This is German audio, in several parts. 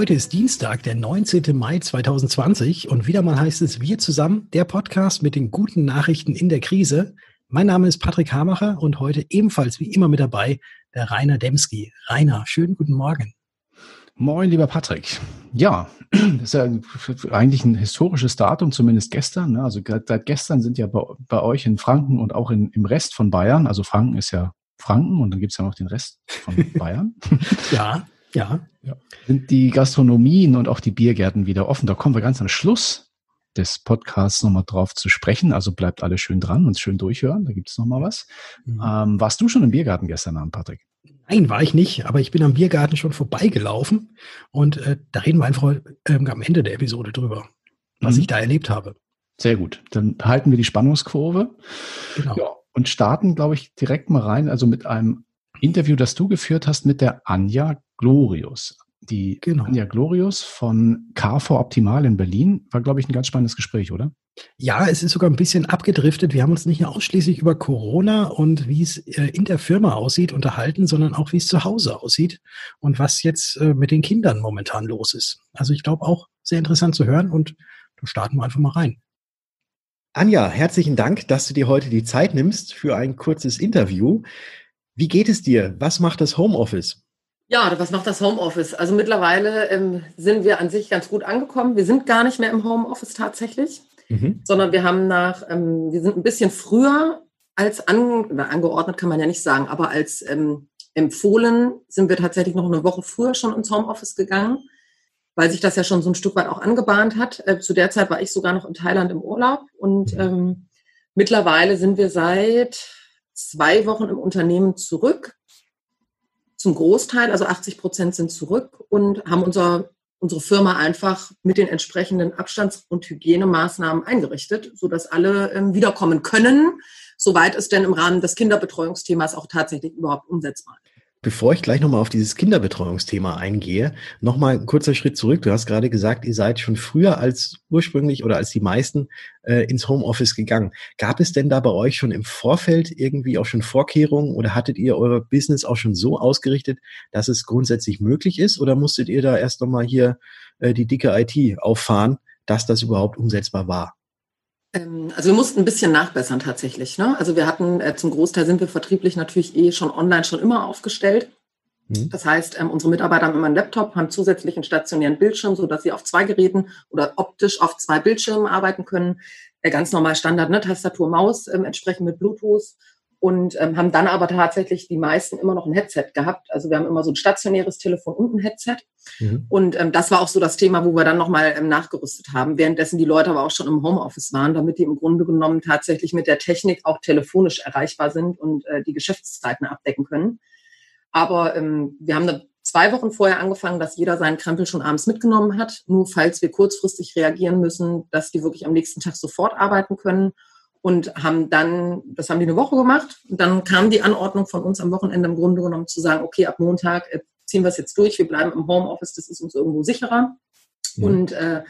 Heute ist Dienstag, der 19. Mai 2020 und wieder mal heißt es Wir zusammen, der Podcast mit den guten Nachrichten in der Krise. Mein Name ist Patrick Hamacher und heute ebenfalls wie immer mit dabei der Rainer Demski. Rainer, schönen guten Morgen. Moin, lieber Patrick. Ja, das ist ja eigentlich ein historisches Datum, zumindest gestern. Ne? Also seit gestern sind ja bei, bei euch in Franken und auch in, im Rest von Bayern, also Franken ist ja Franken und dann gibt es ja noch den Rest von Bayern. ja. Ja. ja. Sind die Gastronomien und auch die Biergärten wieder offen? Da kommen wir ganz am Schluss des Podcasts nochmal drauf zu sprechen. Also bleibt alle schön dran und schön durchhören. Da gibt es nochmal was. Mhm. Ähm, warst du schon im Biergarten gestern Abend, Patrick? Nein, war ich nicht, aber ich bin am Biergarten schon vorbeigelaufen und äh, da reden wir einfach äh, am Ende der Episode drüber, was mhm. ich da erlebt habe. Sehr gut. Dann halten wir die Spannungskurve. Genau. Ja, und starten, glaube ich, direkt mal rein, also mit einem Interview, das du geführt hast mit der Anja Glorius. Die genau. Anja Glorius von KV Optimal in Berlin war, glaube ich, ein ganz spannendes Gespräch, oder? Ja, es ist sogar ein bisschen abgedriftet. Wir haben uns nicht nur ausschließlich über Corona und wie es äh, in der Firma aussieht unterhalten, sondern auch wie es zu Hause aussieht und was jetzt äh, mit den Kindern momentan los ist. Also ich glaube auch sehr interessant zu hören und da starten wir einfach mal rein. Anja, herzlichen Dank, dass du dir heute die Zeit nimmst für ein kurzes Interview. Wie geht es dir? Was macht das Homeoffice? Ja, was macht das Homeoffice? Also mittlerweile ähm, sind wir an sich ganz gut angekommen. Wir sind gar nicht mehr im Homeoffice tatsächlich, mhm. sondern wir haben nach, ähm, wir sind ein bisschen früher als an, angeordnet kann man ja nicht sagen, aber als ähm, empfohlen sind wir tatsächlich noch eine Woche früher schon ins Homeoffice gegangen, weil sich das ja schon so ein Stück weit auch angebahnt hat. Äh, zu der Zeit war ich sogar noch in Thailand im Urlaub und mhm. ähm, mittlerweile sind wir seit zwei Wochen im Unternehmen zurück zum Großteil, also 80 Prozent sind zurück und haben unser, unsere Firma einfach mit den entsprechenden Abstands- und Hygienemaßnahmen eingerichtet, sodass alle ähm, wiederkommen können, soweit es denn im Rahmen des Kinderbetreuungsthemas auch tatsächlich überhaupt umsetzbar ist. Bevor ich gleich nochmal auf dieses Kinderbetreuungsthema eingehe, nochmal ein kurzer Schritt zurück. Du hast gerade gesagt, ihr seid schon früher als ursprünglich oder als die meisten äh, ins Homeoffice gegangen. Gab es denn da bei euch schon im Vorfeld irgendwie auch schon Vorkehrungen oder hattet ihr euer Business auch schon so ausgerichtet, dass es grundsätzlich möglich ist oder musstet ihr da erst nochmal hier äh, die dicke IT auffahren, dass das überhaupt umsetzbar war? Ähm, also wir mussten ein bisschen nachbessern tatsächlich. Ne? Also wir hatten äh, zum Großteil sind wir vertrieblich natürlich eh schon online schon immer aufgestellt. Mhm. Das heißt, ähm, unsere Mitarbeiter haben immer einen Laptop, haben zusätzlich einen stationären Bildschirm, so dass sie auf zwei Geräten oder optisch auf zwei Bildschirmen arbeiten können. Äh, ganz normal Standard, ne? Tastatur, Maus, ähm, entsprechend mit Bluetooth und ähm, haben dann aber tatsächlich die meisten immer noch ein Headset gehabt. Also wir haben immer so ein stationäres Telefon und ein Headset. Mhm. Und ähm, das war auch so das Thema, wo wir dann nochmal ähm, nachgerüstet haben, währenddessen die Leute aber auch schon im Homeoffice waren, damit die im Grunde genommen tatsächlich mit der Technik auch telefonisch erreichbar sind und äh, die Geschäftszeiten abdecken können. Aber ähm, wir haben da zwei Wochen vorher angefangen, dass jeder seinen Krempel schon abends mitgenommen hat, nur falls wir kurzfristig reagieren müssen, dass die wirklich am nächsten Tag sofort arbeiten können und haben dann, das haben die eine Woche gemacht. Und dann kam die Anordnung von uns am Wochenende im Grunde genommen zu sagen, okay, ab Montag äh, ziehen wir es jetzt durch, wir bleiben im Homeoffice, das ist uns irgendwo sicherer. Ja. Und äh,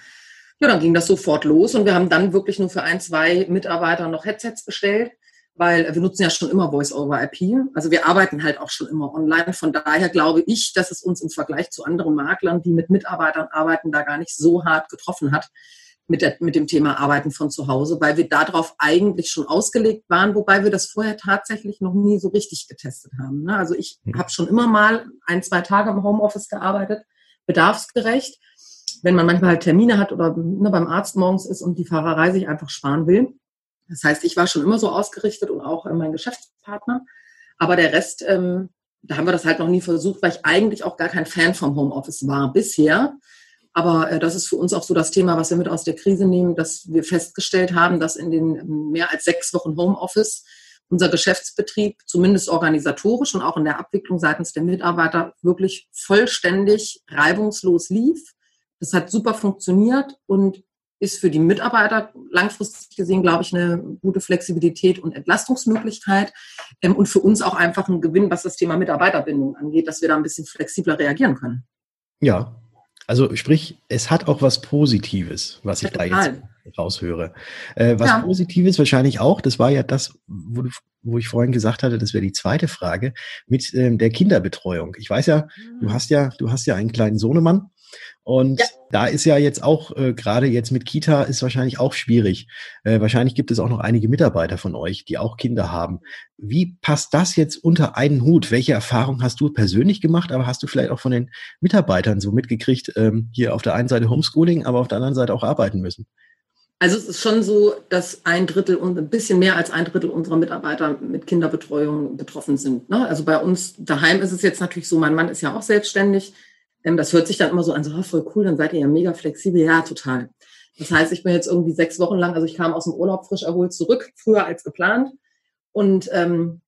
ja, dann ging das sofort los und wir haben dann wirklich nur für ein, zwei Mitarbeiter noch Headsets bestellt, weil wir nutzen ja schon immer Voice-over-IP. Also wir arbeiten halt auch schon immer online. Von daher glaube ich, dass es uns im Vergleich zu anderen Maklern, die mit Mitarbeitern arbeiten, da gar nicht so hart getroffen hat, mit, der, mit dem Thema Arbeiten von zu Hause, weil wir darauf eigentlich schon ausgelegt waren, wobei wir das vorher tatsächlich noch nie so richtig getestet haben. Ne? Also ich mhm. habe schon immer mal ein, zwei Tage im Homeoffice gearbeitet, bedarfsgerecht. Wenn man manchmal halt Termine hat oder ne, beim Arzt morgens ist und die Fahrerei sich einfach sparen will. Das heißt, ich war schon immer so ausgerichtet und auch äh, mein Geschäftspartner. Aber der Rest, ähm, da haben wir das halt noch nie versucht, weil ich eigentlich auch gar kein Fan vom Homeoffice war bisher. Aber äh, das ist für uns auch so das Thema, was wir mit aus der Krise nehmen, dass wir festgestellt haben, dass in den ähm, mehr als sechs Wochen Homeoffice unser Geschäftsbetrieb zumindest organisatorisch und auch in der Abwicklung seitens der Mitarbeiter wirklich vollständig reibungslos lief. Das hat super funktioniert und ist für die Mitarbeiter langfristig gesehen, glaube ich, eine gute Flexibilität und Entlastungsmöglichkeit ähm, und für uns auch einfach ein Gewinn, was das Thema Mitarbeiterbindung angeht, dass wir da ein bisschen flexibler reagieren können. Ja, also sprich, es hat auch was Positives, was ich ja, da jetzt raushöre. Äh, was ja. Positives wahrscheinlich auch, das war ja das, wo, du, wo ich vorhin gesagt hatte, das wäre die zweite Frage, mit ähm, der Kinderbetreuung. Ich weiß ja, du mhm. hast ja, du hast ja einen kleinen Sohnemann Und ja. da ist ja jetzt auch, äh, gerade jetzt mit Kita, ist wahrscheinlich auch schwierig. Äh, wahrscheinlich gibt es auch noch einige Mitarbeiter von euch, die auch Kinder haben. Wie passt das jetzt unter einen Hut? Welche Erfahrung hast du persönlich gemacht, aber hast du vielleicht auch von den Mitarbeitern so mitgekriegt, ähm, hier auf der einen Seite Homeschooling, aber auf der anderen Seite auch arbeiten müssen? Also es ist schon so, dass ein Drittel und ein bisschen mehr als ein Drittel unserer Mitarbeiter mit Kinderbetreuung betroffen sind. Ne? Also bei uns daheim ist es jetzt natürlich so, mein Mann ist ja auch selbstständig. Ähm, das hört sich dann immer so an, so oh, voll cool, dann seid ihr ja mega flexibel. Ja, total. Das heißt, ich bin jetzt irgendwie sechs Wochen lang, also ich kam aus dem Urlaub frisch erholt zurück, früher als geplant. Und ähm,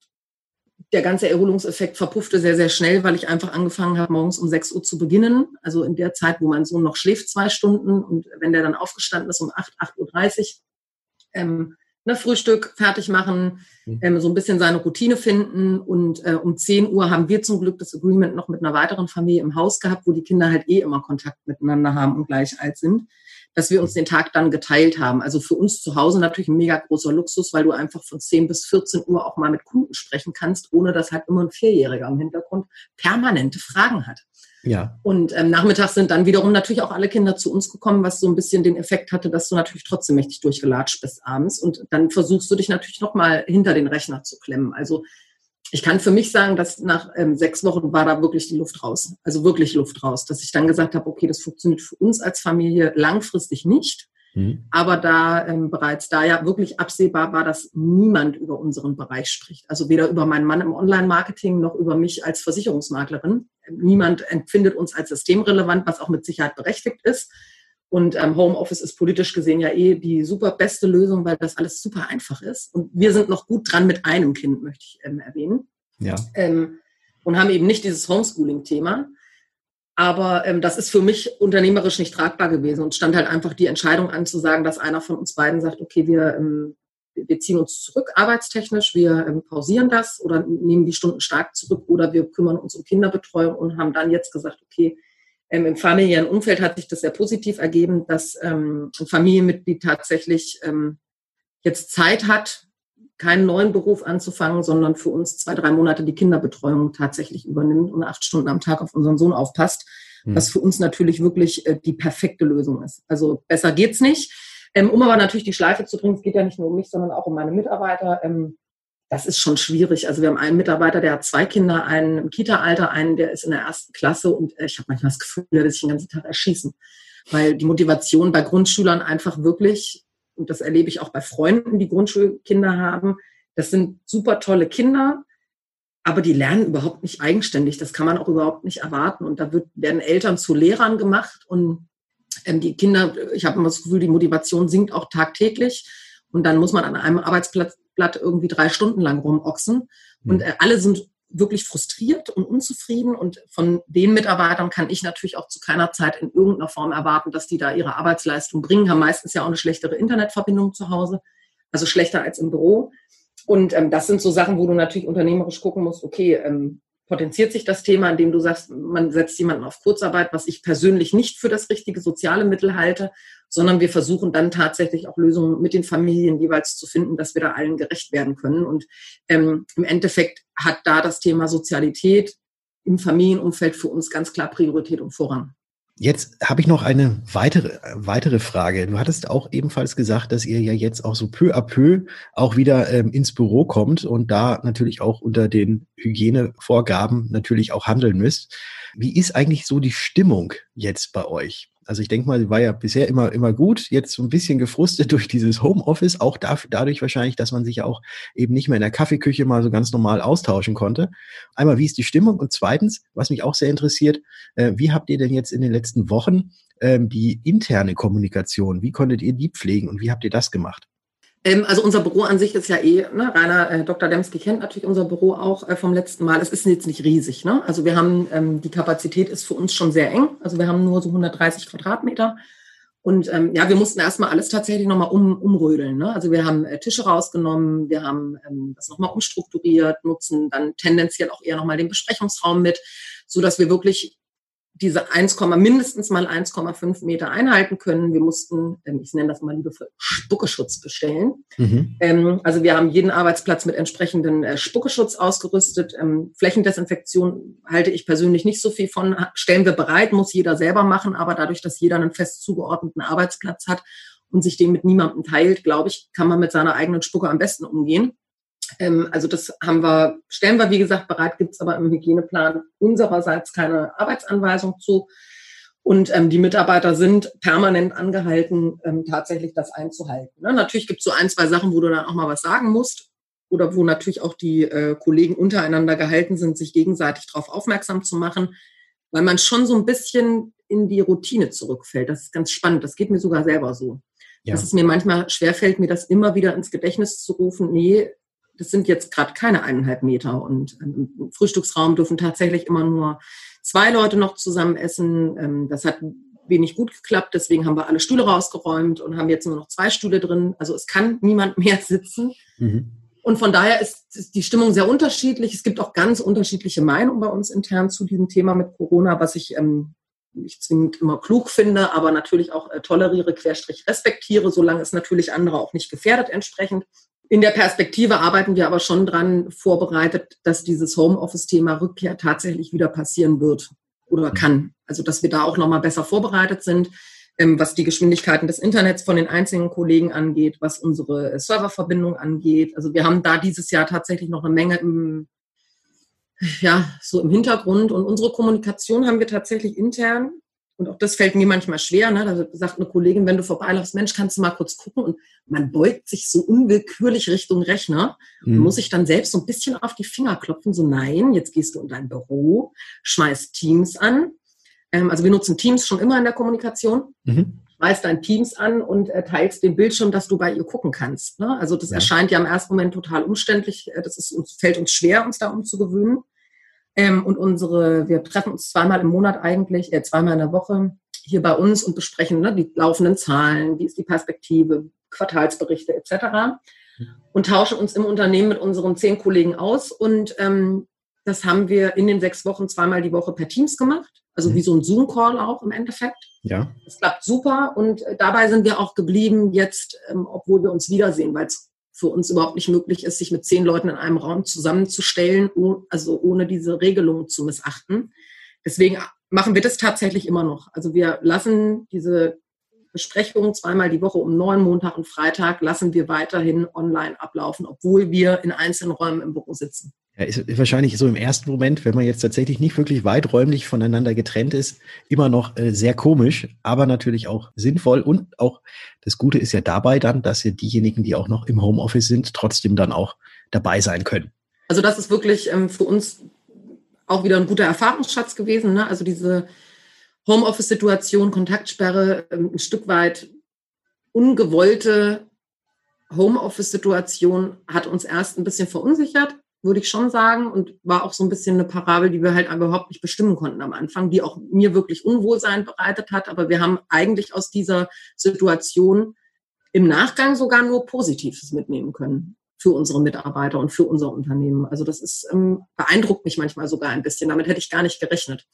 der ganze Erholungseffekt verpuffte sehr, sehr schnell, weil ich einfach angefangen habe, morgens um 6 Uhr zu beginnen. Also in der Zeit, wo mein Sohn noch schläft, zwei Stunden. Und wenn der dann aufgestanden ist um 8, 8.30 Uhr, ähm, ne, Frühstück fertig machen, mhm. ähm, so ein bisschen seine Routine finden. Und äh, um 10 Uhr haben wir zum Glück das Agreement noch mit einer weiteren Familie im Haus gehabt, wo die Kinder halt eh immer Kontakt miteinander haben und gleich alt sind dass wir uns den Tag dann geteilt haben. Also für uns zu Hause natürlich ein mega großer Luxus, weil du einfach von 10 bis 14 Uhr auch mal mit Kunden sprechen kannst, ohne dass halt immer ein Vierjähriger im Hintergrund permanente Fragen hat. Ja. Und ähm, nachmittags sind dann wiederum natürlich auch alle Kinder zu uns gekommen, was so ein bisschen den Effekt hatte, dass du natürlich trotzdem mächtig durchgelatscht bist abends. Und dann versuchst du dich natürlich nochmal hinter den Rechner zu klemmen. Also ich kann für mich sagen, dass nach ähm, sechs Wochen war da wirklich die Luft raus. Also wirklich Luft raus. Dass ich dann gesagt habe, okay, das funktioniert für uns als Familie langfristig nicht. Mhm. Aber da ähm, bereits da ja wirklich absehbar war, dass niemand über unseren Bereich spricht. Also weder über meinen Mann im Online-Marketing noch über mich als Versicherungsmaklerin. Niemand empfindet uns als systemrelevant, was auch mit Sicherheit berechtigt ist. Und ähm, Homeoffice ist politisch gesehen ja eh die super beste Lösung, weil das alles super einfach ist. Und wir sind noch gut dran mit einem Kind, möchte ich ähm, erwähnen. Ja. Ähm, und haben eben nicht dieses Homeschooling-Thema. Aber ähm, das ist für mich unternehmerisch nicht tragbar gewesen und stand halt einfach die Entscheidung an, zu sagen, dass einer von uns beiden sagt, okay, wir, ähm, wir ziehen uns zurück arbeitstechnisch, wir ähm, pausieren das oder nehmen die Stunden stark zurück oder wir kümmern uns um Kinderbetreuung und haben dann jetzt gesagt, okay, ähm, Im familiären Umfeld hat sich das sehr positiv ergeben, dass ähm, ein Familienmitglied tatsächlich ähm, jetzt Zeit hat, keinen neuen Beruf anzufangen, sondern für uns zwei, drei Monate die Kinderbetreuung tatsächlich übernimmt und acht Stunden am Tag auf unseren Sohn aufpasst, mhm. was für uns natürlich wirklich äh, die perfekte Lösung ist. Also besser geht's nicht. Ähm, um aber natürlich die Schleife zu bringen, es geht ja nicht nur um mich, sondern auch um meine Mitarbeiter. Ähm, das ist schon schwierig. Also wir haben einen Mitarbeiter, der hat zwei Kinder, einen im Kita-Alter, einen, der ist in der ersten Klasse und äh, ich habe manchmal das Gefühl, der wird sich den ganzen Tag erschießen. Weil die Motivation bei Grundschülern einfach wirklich, und das erlebe ich auch bei Freunden, die Grundschulkinder haben, das sind super tolle Kinder, aber die lernen überhaupt nicht eigenständig. Das kann man auch überhaupt nicht erwarten. Und da wird, werden Eltern zu Lehrern gemacht und ähm, die Kinder, ich habe immer das Gefühl, die Motivation sinkt auch tagtäglich. Und dann muss man an einem Arbeitsplatz Blatt irgendwie drei Stunden lang rumochsen. Und hm. äh, alle sind wirklich frustriert und unzufrieden. Und von den Mitarbeitern kann ich natürlich auch zu keiner Zeit in irgendeiner Form erwarten, dass die da ihre Arbeitsleistung bringen, haben meistens ja auch eine schlechtere Internetverbindung zu Hause, also schlechter als im Büro. Und ähm, das sind so Sachen, wo du natürlich unternehmerisch gucken musst, okay, ähm, potenziert sich das Thema, indem du sagst, man setzt jemanden auf Kurzarbeit, was ich persönlich nicht für das richtige soziale Mittel halte, sondern wir versuchen dann tatsächlich auch Lösungen mit den Familien jeweils zu finden, dass wir da allen gerecht werden können. Und ähm, im Endeffekt hat da das Thema Sozialität im Familienumfeld für uns ganz klar Priorität und Vorrang. Jetzt habe ich noch eine weitere, weitere Frage. Du hattest auch ebenfalls gesagt, dass ihr ja jetzt auch so peu à peu auch wieder ähm, ins Büro kommt und da natürlich auch unter den Hygienevorgaben natürlich auch handeln müsst. Wie ist eigentlich so die Stimmung jetzt bei euch? Also ich denke mal, sie war ja bisher immer, immer gut, jetzt so ein bisschen gefrustet durch dieses Homeoffice, auch dafür, dadurch wahrscheinlich, dass man sich ja auch eben nicht mehr in der Kaffeeküche mal so ganz normal austauschen konnte. Einmal, wie ist die Stimmung? Und zweitens, was mich auch sehr interessiert, äh, wie habt ihr denn jetzt in den letzten Wochen ähm, die interne Kommunikation, wie konntet ihr die pflegen und wie habt ihr das gemacht? Ähm, also unser Büro an sich ist ja eh, ne, Rainer äh, Dr. Demski kennt natürlich unser Büro auch äh, vom letzten Mal. Es ist jetzt nicht riesig. Ne? Also wir haben, ähm, die Kapazität ist für uns schon sehr eng. Also wir haben nur so 130 Quadratmeter. Und ähm, ja, wir mussten erstmal alles tatsächlich nochmal um, umrödeln. Ne? Also wir haben äh, Tische rausgenommen, wir haben ähm, das nochmal umstrukturiert, nutzen dann tendenziell auch eher nochmal den Besprechungsraum mit, so dass wir wirklich diese 1, mindestens mal 1,5 Meter einhalten können. Wir mussten, ähm, ich nenne das mal liebevoll, Spuckeschutz bestellen. Mhm. Ähm, also wir haben jeden Arbeitsplatz mit entsprechenden äh, Spuckeschutz ausgerüstet. Ähm, Flächendesinfektion halte ich persönlich nicht so viel von. Stellen wir bereit, muss jeder selber machen. Aber dadurch, dass jeder einen fest zugeordneten Arbeitsplatz hat und sich den mit niemandem teilt, glaube ich, kann man mit seiner eigenen Spucke am besten umgehen. Ähm, also das haben wir, stellen wir wie gesagt bereit, gibt es aber im Hygieneplan unsererseits keine Arbeitsanweisung zu. Und ähm, die Mitarbeiter sind permanent angehalten, ähm, tatsächlich das einzuhalten. Ne? Natürlich gibt es so ein, zwei Sachen, wo du dann auch mal was sagen musst oder wo natürlich auch die äh, Kollegen untereinander gehalten sind, sich gegenseitig darauf aufmerksam zu machen, weil man schon so ein bisschen in die Routine zurückfällt. Das ist ganz spannend. Das geht mir sogar selber so. Ja. Dass es mir manchmal schwerfällt, mir das immer wieder ins Gedächtnis zu rufen. Nee, das sind jetzt gerade keine eineinhalb Meter und im Frühstücksraum dürfen tatsächlich immer nur zwei Leute noch zusammen essen. Ähm, das hat wenig gut geklappt, deswegen haben wir alle Stühle rausgeräumt und haben jetzt nur noch zwei Stühle drin. Also es kann niemand mehr sitzen. Mhm. Und von daher ist die Stimmung sehr unterschiedlich. Es gibt auch ganz unterschiedliche Meinungen bei uns intern zu diesem Thema mit Corona, was ich ähm, nicht zwingend immer klug finde, aber natürlich auch äh, toleriere, querstrich respektiere, solange es natürlich andere auch nicht gefährdet entsprechend. In der Perspektive arbeiten wir aber schon dran vorbereitet, dass dieses Homeoffice-Thema Rückkehr tatsächlich wieder passieren wird oder mhm. kann. Also dass wir da auch nochmal besser vorbereitet sind, ähm, was die Geschwindigkeiten des Internets von den einzelnen Kollegen angeht, was unsere Serververbindung angeht. Also wir haben da dieses Jahr tatsächlich noch eine Menge im, ja, so im Hintergrund. Und unsere Kommunikation haben wir tatsächlich intern und auch das fällt mir manchmal schwer. Ne? Da sagt eine Kollegin, wenn du vorbeilaufst, Mensch, kannst du mal kurz gucken. Und man beugt sich so unwillkürlich Richtung Rechner mhm. und muss sich dann selbst so ein bisschen auf die Finger klopfen. So, nein, jetzt gehst du in dein Büro, schmeißt Teams an. Ähm, also wir nutzen Teams schon immer in der Kommunikation. Mhm. Schmeißt dein Teams an und äh, teilst den Bildschirm, dass du bei ihr gucken kannst. Ne? Also das ja. erscheint ja im ersten Moment total umständlich. Äh, das ist, uns, fällt uns schwer, uns da umzugewöhnen. Ähm, und unsere, wir treffen uns zweimal im Monat eigentlich, äh, zweimal in der Woche hier bei uns und besprechen ne, die laufenden Zahlen, wie ist die Perspektive, Quartalsberichte etc. Und tauschen uns im Unternehmen mit unseren zehn Kollegen aus. Und ähm, das haben wir in den sechs Wochen zweimal die Woche per Teams gemacht. Also mhm. wie so ein Zoom-Call auch im Endeffekt. Ja. Das klappt super. Und äh, dabei sind wir auch geblieben jetzt, ähm, obwohl wir uns wiedersehen, weil es für uns überhaupt nicht möglich ist, sich mit zehn Leuten in einem Raum zusammenzustellen, also ohne diese Regelung zu missachten. Deswegen machen wir das tatsächlich immer noch. Also wir lassen diese Besprechungen zweimal die Woche um neun, Montag und Freitag, lassen wir weiterhin online ablaufen, obwohl wir in einzelnen Räumen im Büro sitzen. Ja, ist wahrscheinlich so im ersten Moment, wenn man jetzt tatsächlich nicht wirklich weiträumlich voneinander getrennt ist, immer noch äh, sehr komisch, aber natürlich auch sinnvoll. Und auch das Gute ist ja dabei dann, dass ja diejenigen, die auch noch im Homeoffice sind, trotzdem dann auch dabei sein können. Also das ist wirklich ähm, für uns auch wieder ein guter Erfahrungsschatz gewesen. Ne? Also diese Homeoffice-Situation, Kontaktsperre, ähm, ein Stück weit ungewollte Homeoffice-Situation hat uns erst ein bisschen verunsichert würde ich schon sagen. Und war auch so ein bisschen eine Parabel, die wir halt überhaupt nicht bestimmen konnten am Anfang, die auch mir wirklich Unwohlsein bereitet hat. Aber wir haben eigentlich aus dieser Situation im Nachgang sogar nur Positives mitnehmen können für unsere Mitarbeiter und für unser Unternehmen. Also das ist ähm, beeindruckt mich manchmal sogar ein bisschen. Damit hätte ich gar nicht gerechnet.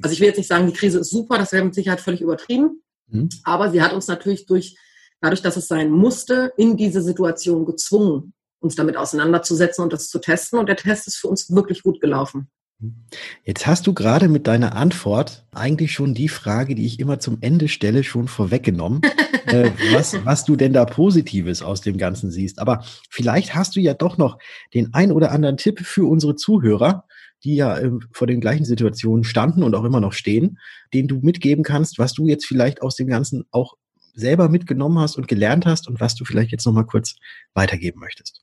Also ich will jetzt nicht sagen, die Krise ist super, das wäre mit Sicherheit völlig übertrieben. Mhm. Aber sie hat uns natürlich durch, dadurch, dass es sein musste, in diese Situation gezwungen uns damit auseinanderzusetzen und das zu testen. Und der Test ist für uns wirklich gut gelaufen. Jetzt hast du gerade mit deiner Antwort eigentlich schon die Frage, die ich immer zum Ende stelle, schon vorweggenommen, äh, was, was du denn da Positives aus dem Ganzen siehst. Aber vielleicht hast du ja doch noch den ein oder anderen Tipp für unsere Zuhörer, die ja äh, vor den gleichen Situationen standen und auch immer noch stehen, den du mitgeben kannst, was du jetzt vielleicht aus dem Ganzen auch selber mitgenommen hast und gelernt hast und was du vielleicht jetzt nochmal kurz weitergeben möchtest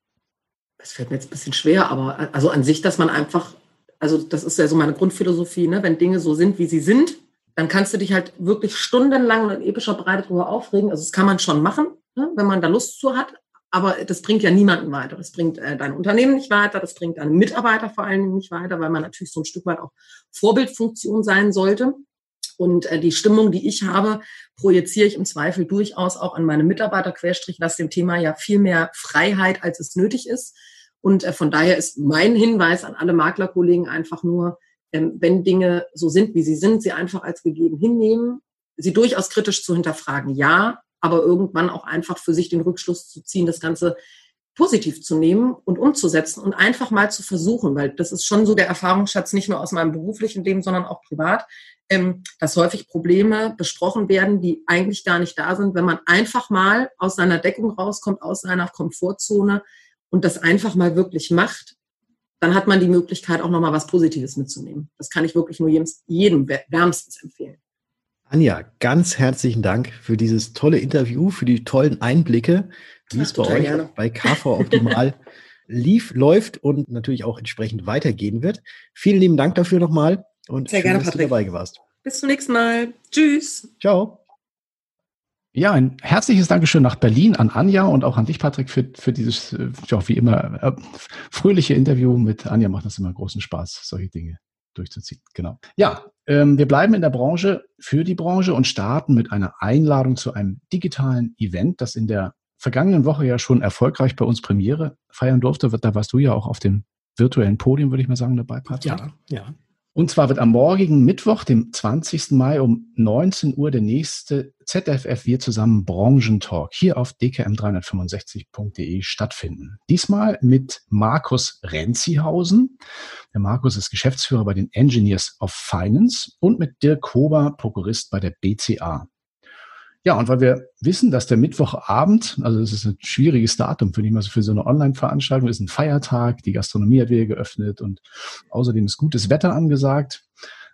das fällt mir jetzt ein bisschen schwer, aber also an sich, dass man einfach, also das ist ja so meine Grundphilosophie, ne? wenn Dinge so sind, wie sie sind, dann kannst du dich halt wirklich stundenlang und in epischer Breite darüber aufregen. Also das kann man schon machen, ne? wenn man da Lust zu hat, aber das bringt ja niemanden weiter. Das bringt äh, dein Unternehmen nicht weiter, das bringt deine Mitarbeiter vor allen Dingen nicht weiter, weil man natürlich so ein Stück weit auch Vorbildfunktion sein sollte. Und äh, die Stimmung, die ich habe, projiziere ich im Zweifel durchaus auch an meine Mitarbeiter, Querstrich, lass dem Thema ja viel mehr Freiheit, als es nötig ist. Und äh, von daher ist mein Hinweis an alle Maklerkollegen einfach nur, ähm, wenn Dinge so sind, wie sie sind, sie einfach als gegeben hinnehmen, sie durchaus kritisch zu hinterfragen, ja, aber irgendwann auch einfach für sich den Rückschluss zu ziehen, das Ganze positiv zu nehmen und umzusetzen und einfach mal zu versuchen, weil das ist schon so der Erfahrungsschatz nicht nur aus meinem beruflichen Leben, sondern auch privat, ähm, dass häufig Probleme besprochen werden, die eigentlich gar nicht da sind, wenn man einfach mal aus seiner Deckung rauskommt, aus seiner Komfortzone und das einfach mal wirklich macht, dann hat man die Möglichkeit, auch nochmal was Positives mitzunehmen. Das kann ich wirklich nur jedem, jedem wärmstens empfehlen. Anja, ganz herzlichen Dank für dieses tolle Interview, für die tollen Einblicke, wie es bei euch gerne. bei KV Optimal lief, läuft und natürlich auch entsprechend weitergehen wird. Vielen lieben Dank dafür nochmal und Sehr schön, gerne, dass Patrick. du dabei warst. Bis zum nächsten Mal. Tschüss. Ciao. Ja, ein herzliches Dankeschön nach Berlin an Anja und auch an dich, Patrick, für, für dieses, äh, ja, wie immer, äh, fröhliche Interview mit Anja. Macht das immer großen Spaß, solche Dinge durchzuziehen. Genau. Ja, ähm, wir bleiben in der Branche für die Branche und starten mit einer Einladung zu einem digitalen Event, das in der vergangenen Woche ja schon erfolgreich bei uns Premiere feiern durfte. Da warst du ja auch auf dem virtuellen Podium, würde ich mal sagen, dabei, Patrick. Ja, ja. Und zwar wird am morgigen Mittwoch, dem 20. Mai um 19 Uhr der nächste ZFF Wir zusammen Branchentalk hier auf dkm365.de stattfinden. Diesmal mit Markus Renzihausen. Der Markus ist Geschäftsführer bei den Engineers of Finance und mit Dirk Hober, Prokurist bei der BCA. Ja, und weil wir wissen, dass der Mittwochabend, also das ist ein schwieriges Datum, finde ich mal so für so eine Online-Veranstaltung, ist ein Feiertag, die Gastronomie hat wieder geöffnet und außerdem ist gutes Wetter angesagt.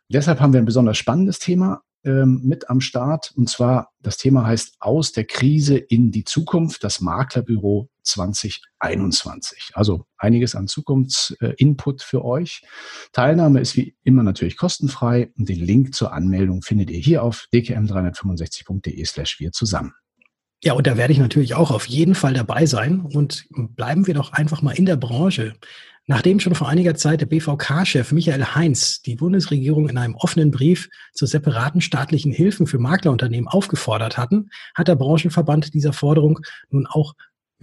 Deshalb haben wir ein besonders spannendes Thema ähm, mit am Start. Und zwar, das Thema heißt Aus der Krise in die Zukunft, das Maklerbüro 2021. Also einiges an Zukunftsinput für euch. Teilnahme ist wie immer natürlich kostenfrei und den Link zur Anmeldung findet ihr hier auf dkm365.de slash wir zusammen. Ja, und da werde ich natürlich auch auf jeden Fall dabei sein und bleiben wir doch einfach mal in der Branche. Nachdem schon vor einiger Zeit der BVK-Chef Michael Heinz die Bundesregierung in einem offenen Brief zu separaten staatlichen Hilfen für Maklerunternehmen aufgefordert hatten, hat der Branchenverband dieser Forderung nun auch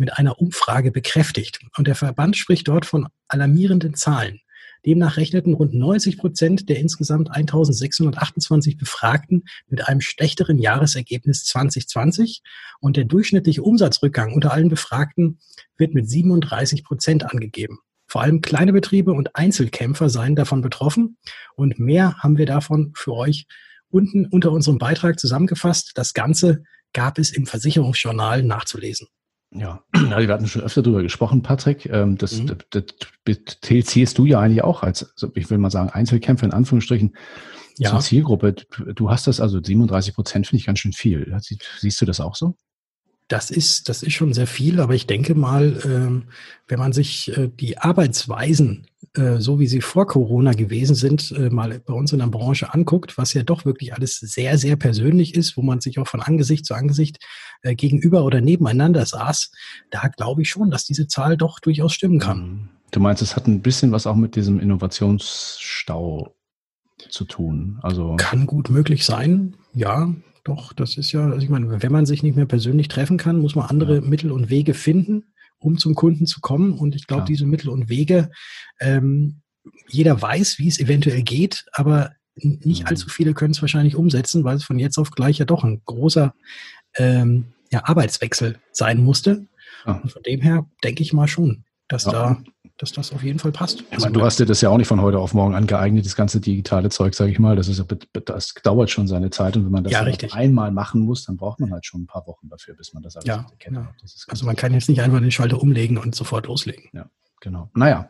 mit einer Umfrage bekräftigt. Und der Verband spricht dort von alarmierenden Zahlen. Demnach rechneten rund 90 Prozent der insgesamt 1628 Befragten mit einem schlechteren Jahresergebnis 2020 und der durchschnittliche Umsatzrückgang unter allen Befragten wird mit 37 Prozent angegeben. Vor allem kleine Betriebe und Einzelkämpfer seien davon betroffen. Und mehr haben wir davon für euch unten unter unserem Beitrag zusammengefasst. Das Ganze gab es im Versicherungsjournal nachzulesen. Ja, also wir hatten schon öfter darüber gesprochen, Patrick. Ähm, das, mhm. das, das zielst du ja eigentlich auch als, ich will mal sagen, Einzelkämpfer in Anführungsstrichen ja. zur Zielgruppe. Du hast das also 37 Prozent, finde ich ganz schön viel. Siehst du das auch so? Das ist, das ist schon sehr viel, aber ich denke mal, ähm, wenn man sich äh, die Arbeitsweisen, äh, so wie sie vor Corona gewesen sind, äh, mal bei uns in der Branche anguckt, was ja doch wirklich alles sehr, sehr persönlich ist, wo man sich auch von Angesicht zu Angesicht äh, gegenüber oder nebeneinander saß, da glaube ich schon, dass diese Zahl doch durchaus stimmen kann. Mhm. Du meinst, es hat ein bisschen was auch mit diesem Innovationsstau zu tun. Also kann gut möglich sein, ja. Doch, das ist ja, also ich meine, wenn man sich nicht mehr persönlich treffen kann, muss man andere ja. Mittel und Wege finden, um zum Kunden zu kommen. Und ich glaube, diese Mittel und Wege, ähm, jeder weiß, wie es eventuell geht, aber nicht allzu mhm. viele können es wahrscheinlich umsetzen, weil es von jetzt auf gleich ja doch ein großer ähm, ja, Arbeitswechsel sein musste. Ja. Und von dem her denke ich mal schon, dass ja. da dass das auf jeden Fall passt. Ich meine, du hast dir das ja auch nicht von heute auf morgen angeeignet, das ganze digitale Zeug, sage ich mal. Das, ist, das dauert schon seine Zeit und wenn man das ja, einmal machen muss, dann braucht man halt schon ein paar Wochen dafür, bis man das alles ja, kennt. Ja. also man kann jetzt nicht einfach den Schalter umlegen und sofort loslegen. Ja, genau. Naja.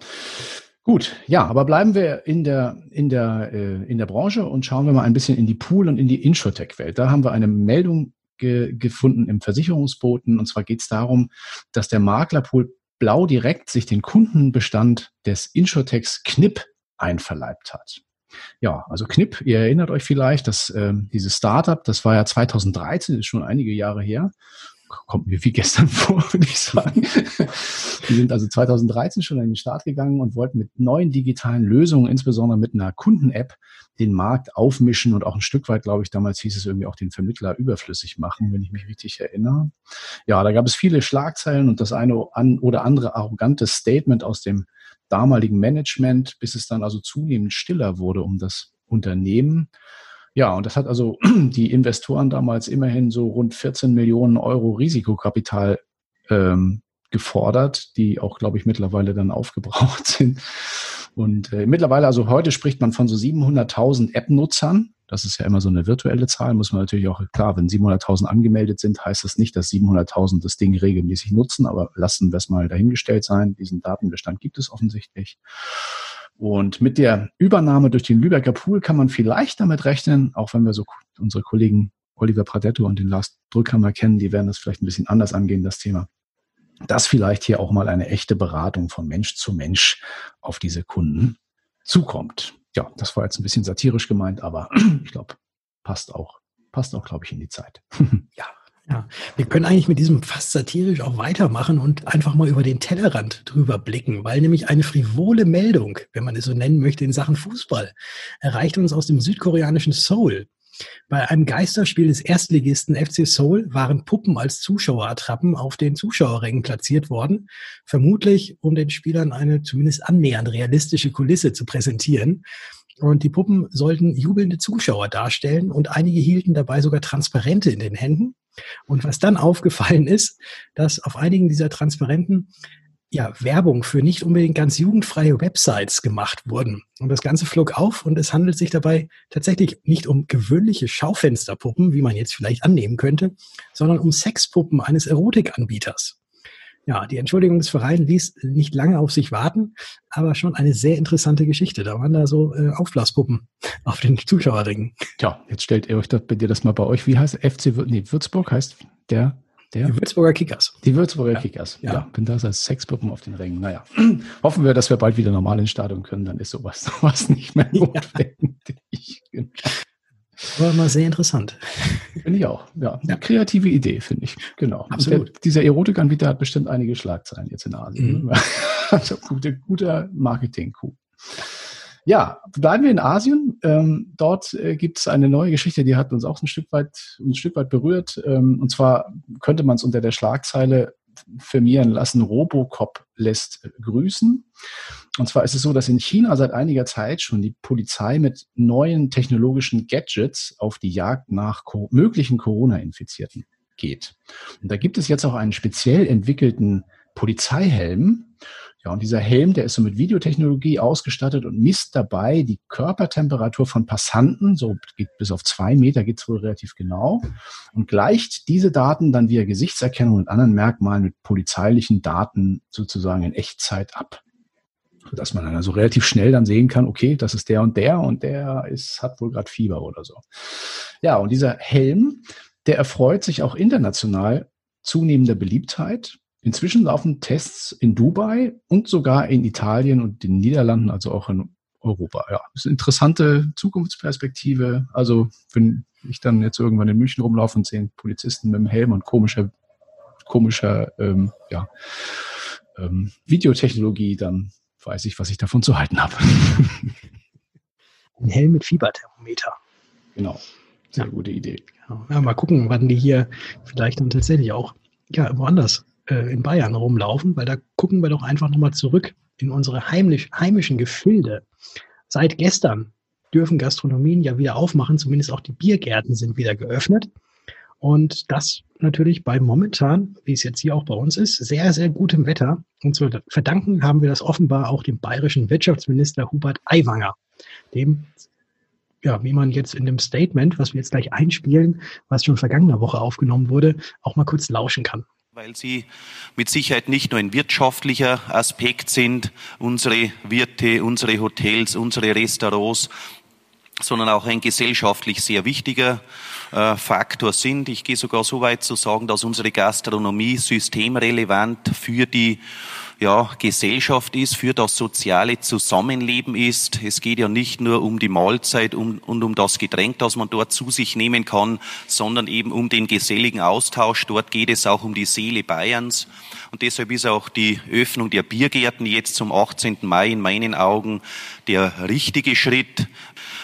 Gut, ja, aber bleiben wir in der, in der, äh, in der Branche und schauen wir mal ein bisschen in die Pool- und in die Insurtech-Welt. Da haben wir eine Meldung ge gefunden im Versicherungsboten. Und zwar geht es darum, dass der Maklerpool Blau direkt sich den Kundenbestand des Insurtechs Knipp einverleibt hat. Ja, also Knipp, ihr erinnert euch vielleicht, dass ähm, dieses Startup, das war ja 2013, ist schon einige Jahre her, kommt mir wie gestern vor, würde ich sagen. Die sind also 2013 schon in den Start gegangen und wollten mit neuen digitalen Lösungen, insbesondere mit einer Kunden-App, den Markt aufmischen und auch ein Stück weit, glaube ich, damals hieß es irgendwie auch den Vermittler überflüssig machen, wenn ich mich richtig erinnere. Ja, da gab es viele Schlagzeilen und das eine oder andere arrogante Statement aus dem damaligen Management, bis es dann also zunehmend stiller wurde um das Unternehmen. Ja, und das hat also die Investoren damals immerhin so rund 14 Millionen Euro Risikokapital ähm, gefordert, die auch, glaube ich, mittlerweile dann aufgebraucht sind. Und äh, mittlerweile, also heute spricht man von so 700.000 App-Nutzern. Das ist ja immer so eine virtuelle Zahl, muss man natürlich auch, klar, wenn 700.000 angemeldet sind, heißt das nicht, dass 700.000 das Ding regelmäßig nutzen, aber lassen wir es mal dahingestellt sein. Diesen Datenbestand gibt es offensichtlich. Und mit der Übernahme durch den Lübecker Pool kann man vielleicht damit rechnen, auch wenn wir so unsere Kollegen Oliver Pradetto und den Lars Drückhammer kennen, die werden das vielleicht ein bisschen anders angehen, das Thema dass vielleicht hier auch mal eine echte Beratung von Mensch zu Mensch auf diese Kunden zukommt. Ja, das war jetzt ein bisschen satirisch gemeint, aber ich glaube, passt auch, passt auch, glaube ich, in die Zeit. ja. Ja, wir können eigentlich mit diesem fast satirisch auch weitermachen und einfach mal über den Tellerrand drüber blicken, weil nämlich eine frivole Meldung, wenn man es so nennen möchte, in Sachen Fußball erreicht uns aus dem südkoreanischen Seoul. Bei einem Geisterspiel des Erstligisten FC Seoul waren Puppen als Zuschauerattrappen auf den Zuschauerrängen platziert worden, vermutlich um den Spielern eine zumindest annähernd realistische Kulisse zu präsentieren. Und die Puppen sollten jubelnde Zuschauer darstellen und einige hielten dabei sogar Transparente in den Händen. Und was dann aufgefallen ist, dass auf einigen dieser Transparenten ja, Werbung für nicht unbedingt ganz jugendfreie Websites gemacht wurden. Und das Ganze flog auf und es handelt sich dabei tatsächlich nicht um gewöhnliche Schaufensterpuppen, wie man jetzt vielleicht annehmen könnte, sondern um Sexpuppen eines Erotikanbieters. Ja, die Entschuldigung des Vereins ließ nicht lange auf sich warten, aber schon eine sehr interessante Geschichte. Da waren da so äh, Aufblaspuppen auf den Zuschauerringen. Ja, jetzt stellt ihr euch das, bei dir das mal bei euch. Wie heißt FC nee, Würzburg heißt der der? Die Würzburger Kickers. Die Würzburger ja. Kickers, ja. ja. Wenn das als Sexpuppen auf den Rängen. Naja, hoffen wir, dass wir bald wieder normal ins Stadion können, dann ist sowas, sowas nicht mehr notwendig. Ja. War mal sehr interessant. Finde ich auch. Ja, eine kreative Idee, finde ich. Genau. Absolut. Der, dieser Erotikanbieter hat bestimmt einige Schlagzeilen jetzt in Asien. Mhm. also gute, guter Marketing-Coup. Ja, bleiben wir in Asien. Ähm, dort äh, gibt es eine neue Geschichte, die hat uns auch ein Stück weit, ein Stück weit berührt. Ähm, und zwar könnte man es unter der Schlagzeile firmieren lassen, Robocop lässt grüßen. Und zwar ist es so, dass in China seit einiger Zeit schon die Polizei mit neuen technologischen Gadgets auf die Jagd nach möglichen Corona-Infizierten geht. Und da gibt es jetzt auch einen speziell entwickelten Polizeihelm, ja, und dieser Helm, der ist so mit Videotechnologie ausgestattet und misst dabei die Körpertemperatur von Passanten, so geht bis auf zwei Meter geht's wohl relativ genau, und gleicht diese Daten dann via Gesichtserkennung und anderen Merkmalen mit polizeilichen Daten sozusagen in Echtzeit ab. Sodass man dann also relativ schnell dann sehen kann, okay, das ist der und der und der ist, hat wohl gerade Fieber oder so. Ja, und dieser Helm, der erfreut sich auch international zunehmender Beliebtheit. Inzwischen laufen Tests in Dubai und sogar in Italien und den Niederlanden, also auch in Europa. Ja, das ist eine interessante Zukunftsperspektive. Also, wenn ich dann jetzt irgendwann in München rumlaufe und sehe Polizisten mit dem Helm und komischer, komischer ähm, ja, ähm, Videotechnologie, dann weiß ich, was ich davon zu halten habe. Ein Helm mit Fieberthermometer. Genau. Sehr ja. gute Idee. Ja, mal gucken, wann die hier vielleicht dann tatsächlich auch ja, woanders äh, in Bayern rumlaufen, weil da gucken wir doch einfach nochmal zurück in unsere heimisch, heimischen Gefilde. Seit gestern dürfen Gastronomien ja wieder aufmachen, zumindest auch die Biergärten sind wieder geöffnet. Und das natürlich bei momentan, wie es jetzt hier auch bei uns ist, sehr, sehr gutem Wetter. Und zu verdanken haben wir das offenbar auch dem bayerischen Wirtschaftsminister Hubert Aiwanger, dem, ja, wie man jetzt in dem Statement, was wir jetzt gleich einspielen, was schon vergangene Woche aufgenommen wurde, auch mal kurz lauschen kann weil sie mit Sicherheit nicht nur ein wirtschaftlicher Aspekt sind, unsere Wirte, unsere Hotels, unsere Restaurants, sondern auch ein gesellschaftlich sehr wichtiger äh, Faktor sind. Ich gehe sogar so weit zu sagen, dass unsere Gastronomie systemrelevant für die ja, Gesellschaft ist, für das soziale Zusammenleben ist. Es geht ja nicht nur um die Mahlzeit und um das Getränk, das man dort zu sich nehmen kann, sondern eben um den geselligen Austausch. Dort geht es auch um die Seele Bayerns. Und deshalb ist auch die Öffnung der Biergärten jetzt zum 18. Mai in meinen Augen der richtige Schritt.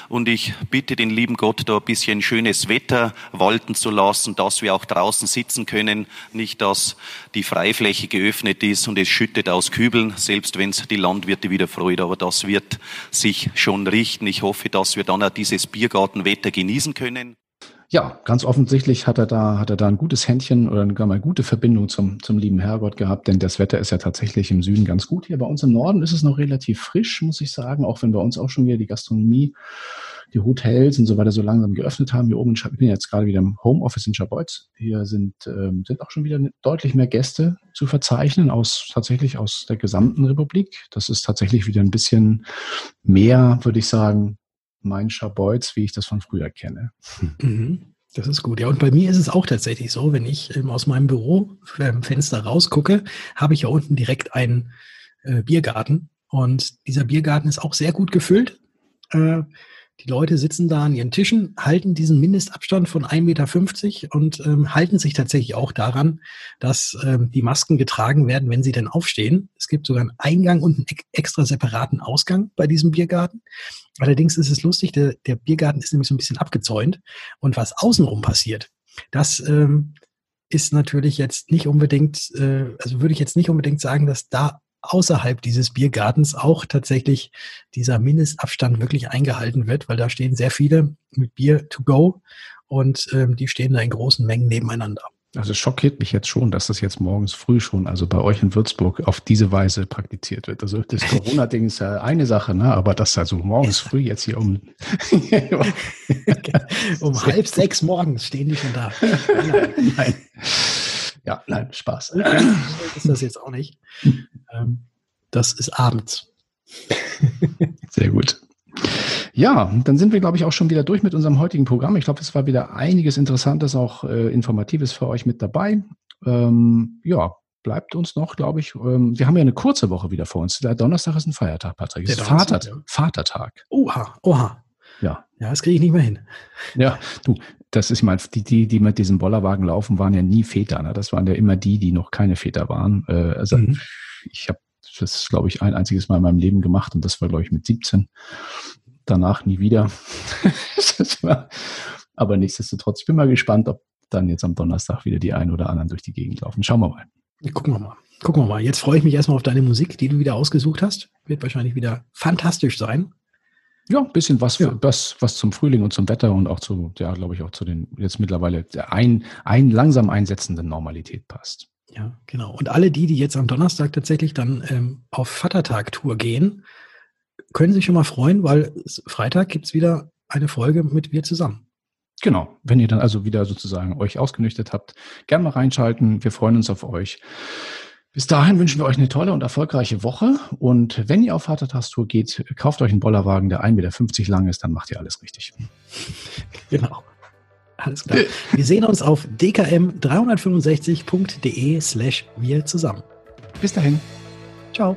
Und ich bitte den lieben Gott, da ein bisschen schönes Wetter walten zu lassen, dass wir auch draußen sitzen können. Nicht, dass die Freifläche geöffnet ist und es schüttet aus Kübeln, selbst wenn es die Landwirte wieder freut. Aber das wird sich schon richten. Ich hoffe, dass wir dann auch dieses Biergartenwetter genießen können. Ja, ganz offensichtlich hat er da, hat er da ein gutes Händchen oder gar mal eine gute Verbindung zum, zum lieben Herrgott gehabt, denn das Wetter ist ja tatsächlich im Süden ganz gut. Hier bei uns im Norden ist es noch relativ frisch, muss ich sagen, auch wenn bei uns auch schon wieder die Gastronomie, die Hotels und so weiter so langsam geöffnet haben. Hier oben, ich bin jetzt gerade wieder im Homeoffice in Schabolz. Hier sind, ähm, sind auch schon wieder deutlich mehr Gäste zu verzeichnen, aus, tatsächlich aus der gesamten Republik. Das ist tatsächlich wieder ein bisschen mehr, würde ich sagen, mein Schabolz, wie ich das von früher kenne. Mhm. Das ist gut. Ja, und bei mir ist es auch tatsächlich so, wenn ich ähm, aus meinem Bürofenster rausgucke, habe ich ja unten direkt einen äh, Biergarten. Und dieser Biergarten ist auch sehr gut gefüllt. Äh, die Leute sitzen da an ihren Tischen, halten diesen Mindestabstand von 1,50 Meter und ähm, halten sich tatsächlich auch daran, dass ähm, die Masken getragen werden, wenn sie denn aufstehen. Es gibt sogar einen Eingang und einen extra separaten Ausgang bei diesem Biergarten. Allerdings ist es lustig, der, der Biergarten ist nämlich so ein bisschen abgezäunt. Und was außenrum passiert, das ähm, ist natürlich jetzt nicht unbedingt, äh, also würde ich jetzt nicht unbedingt sagen, dass da außerhalb dieses Biergartens auch tatsächlich dieser Mindestabstand wirklich eingehalten wird, weil da stehen sehr viele mit Bier to go und ähm, die stehen da in großen Mengen nebeneinander. Also es schockiert mich jetzt schon, dass das jetzt morgens früh schon, also bei euch in Würzburg, auf diese Weise praktiziert wird. Also das Corona-Ding ist ja eine Sache, ne? aber das also morgens früh jetzt hier um um halb sechs morgens stehen die schon da. Nein. Ja, nein, Spaß. ist das jetzt auch nicht. Ähm, das ist abends. Sehr gut. Ja, dann sind wir, glaube ich, auch schon wieder durch mit unserem heutigen Programm. Ich glaube, es war wieder einiges Interessantes, auch äh, Informatives für euch mit dabei. Ähm, ja, bleibt uns noch, glaube ich, ähm, wir haben ja eine kurze Woche wieder vor uns. Der Donnerstag ist ein Feiertag, Patrick. Es ist Vater. Vatertag. Oha, oha. Ja. Das kriege ich nicht mehr hin. Ja, du, das ist mal, die, die, die mit diesem Bollerwagen laufen, waren ja nie Väter. Ne? Das waren ja immer die, die noch keine Väter waren. Äh, also mhm. ich habe das, glaube ich, ein einziges Mal in meinem Leben gemacht und das war, glaube ich, mit 17. Danach nie wieder. war, aber nichtsdestotrotz, ich bin mal gespannt, ob dann jetzt am Donnerstag wieder die einen oder anderen durch die Gegend laufen. Schauen wir mal. Gucken wir mal. Gucken wir mal. Jetzt freue ich mich erstmal auf deine Musik, die du wieder ausgesucht hast. Wird wahrscheinlich wieder fantastisch sein. Ja, ein bisschen was, ja. was, was zum Frühling und zum Wetter und auch zu, ja, glaube ich, auch zu den jetzt mittlerweile ein, ein langsam einsetzenden Normalität passt. Ja, genau. Und alle die, die jetzt am Donnerstag tatsächlich dann ähm, auf Vatertag-Tour gehen, können sich schon mal freuen, weil Freitag gibt es wieder eine Folge mit Wir zusammen. Genau. Wenn ihr dann also wieder sozusagen euch ausgenüchtert habt, gerne mal reinschalten. Wir freuen uns auf euch. Bis dahin wünschen wir euch eine tolle und erfolgreiche Woche. Und wenn ihr auf Vatertagstour geht, kauft euch einen Bollerwagen, der 1,50 Meter lang ist, dann macht ihr alles richtig. Genau. Alles klar. Wir sehen uns auf dkm365.de slash wir zusammen. Bis dahin. Ciao.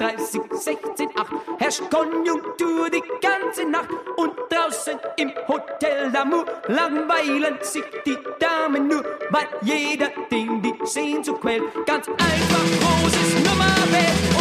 30, 16, 8 herrscht Konjunktur die ganze Nacht. Und draußen im Hotel Lamour langweilen sich die Damen nur, weil jeder, den die Sehnsucht quält, ganz einfach großes Nummerfeld.